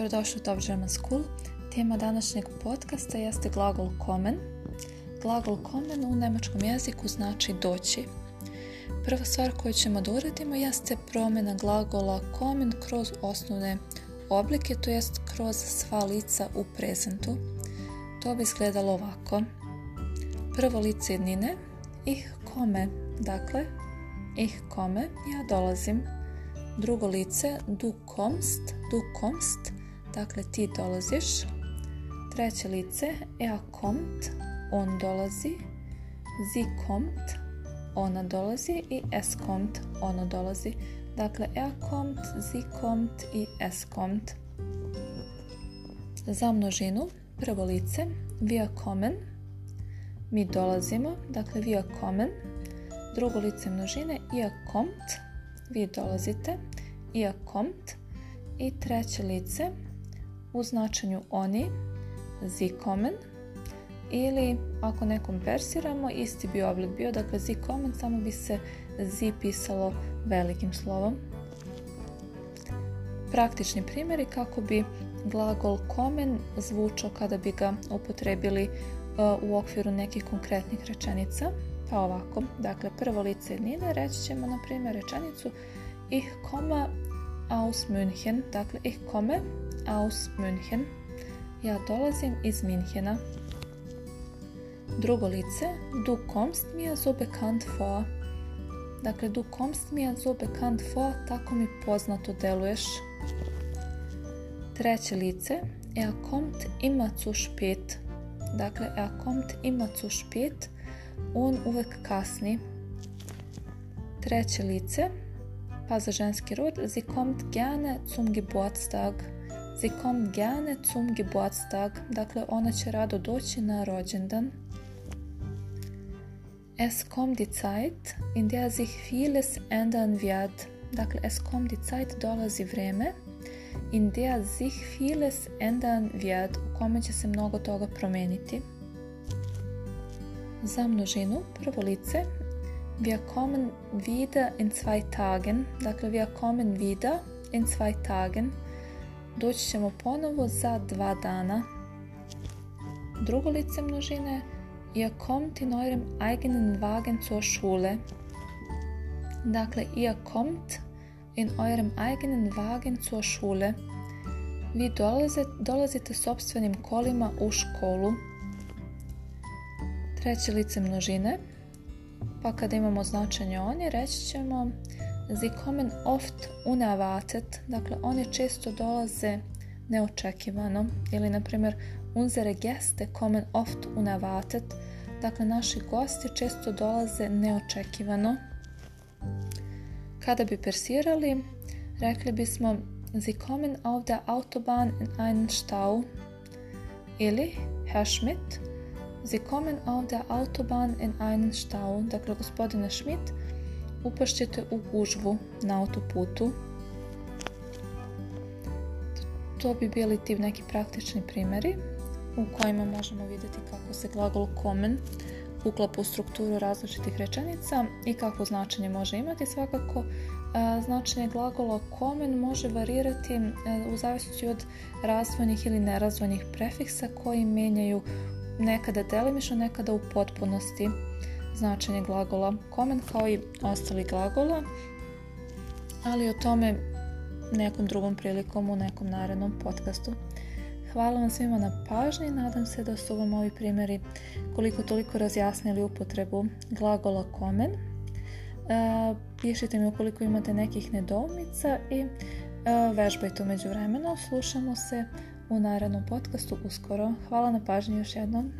dobrodošli u Top German School. Tema današnjeg podcasta jeste glagol kommen. Glagol kommen u nemačkom jeziku znači doći. Prva stvar koju ćemo da uradimo jeste promjena glagola kommen kroz osnovne oblike, to jest kroz sva lica u prezentu. To bi izgledalo ovako. Prvo lice jednine, ih kome, dakle, ih kome, ja dolazim. Drugo lice, du kommst, du kommst, dakle ti dolaziš. Treće lice, er kommt, on dolazi. Sie kommt, ona dolazi i es kommt, ono dolazi. Dakle, er kommt, sie kommt i es kommt. Za množinu, prvo lice, wir kommen, mi dolazimo, dakle wir kommen. Drugo lice množine, ihr kommt, vi dolazite, ihr kommt. I treće lice u značenju oni, sie kommen. Ili ako nekom persiramo, isti bi oblik bio, dakle sie kommen, samo bi se zi pisalo velikim slovom. Praktični primjeri kako bi glagol kommen zvučao kada bi ga upotrebili uh, u okviru nekih konkretnih rečenica. Pa ovako, dakle prvo lice jednine reći ćemo na primjer rečenicu Ich komme aus München, dakle ich komme aus München. Ja dolazim iz Minhena. Drugo lice, du kommst mir so bekannt vor. Dakle, du kommst mir so bekannt vor, tako mi poznato deluješ. Treće lice, er kommt immer zu spät. Dakle, er kommt immer zu spät, on uvek kasni. Treće lice, za ženski rod, sie kommt gerne zum Geburtstag. Sie kommt gerne zum Geburtstag. Dakle, ona će rado doći na rođendan. Es kommt die Zeit, in der sich vieles ändern wird. Dakle, es kommt die Zeit, dolazi vrijeme, in der sich vieles ändern wird, u kome će se mnogo toga promijeniti. Za množinu, prvo lice, wir kommen wieder in zwei Tagen. Dakle, wir kommen wieder in zwei Tagen. Doći ćemo ponovo za dva dana. Drugo lice množine, ihr kommt in eurem eigenen Wagen zur Schule. Dakle, ihr kommt in eurem eigenen Wagen zur Schule. Vi dolazite, dolazite sobstvenim kolima u školu. Treće lice množine. Pa kada imamo značenje oni, reći ćemo Sie kommen oft unerwartet. Dakle, oni često dolaze neočekivano. Ili, na primjer, unsere Gäste kommen oft unerwartet. Dakle, naši gosti često dolaze neočekivano. Kada bi persirali, rekli bismo Sie kommen auf der Autobahn in einen Stau. Ili, Herr Schmidt, Sie kommen auf der Autobahn in einen Stau. Dakle, gospodine Schmidt, upašćete u gužvu na autoputu. To bi bili ti neki praktični primjeri u kojima možemo vidjeti kako se glagol kommen uklapa u strukturu različitih rečenica i kakvo značenje može imati. Svakako, značenje glagola kommen može varirati u zavisnosti od razvojnih ili nerazvojnih prefiksa koji menjaju nekada delimično, nekada u potpunosti značenje glagola kommen kao i ostali glagola, ali o tome nekom drugom prilikom u nekom narednom podcastu. Hvala vam svima na pažnji, nadam se da su vam ovi primjeri koliko toliko razjasnili upotrebu glagola kommen. E, pišite mi ukoliko imate nekih nedoumica i e, vežbajte umeđu vremenu. Slušamo se u narednom podcastu uskoro. Hvala na pažnji još jednom.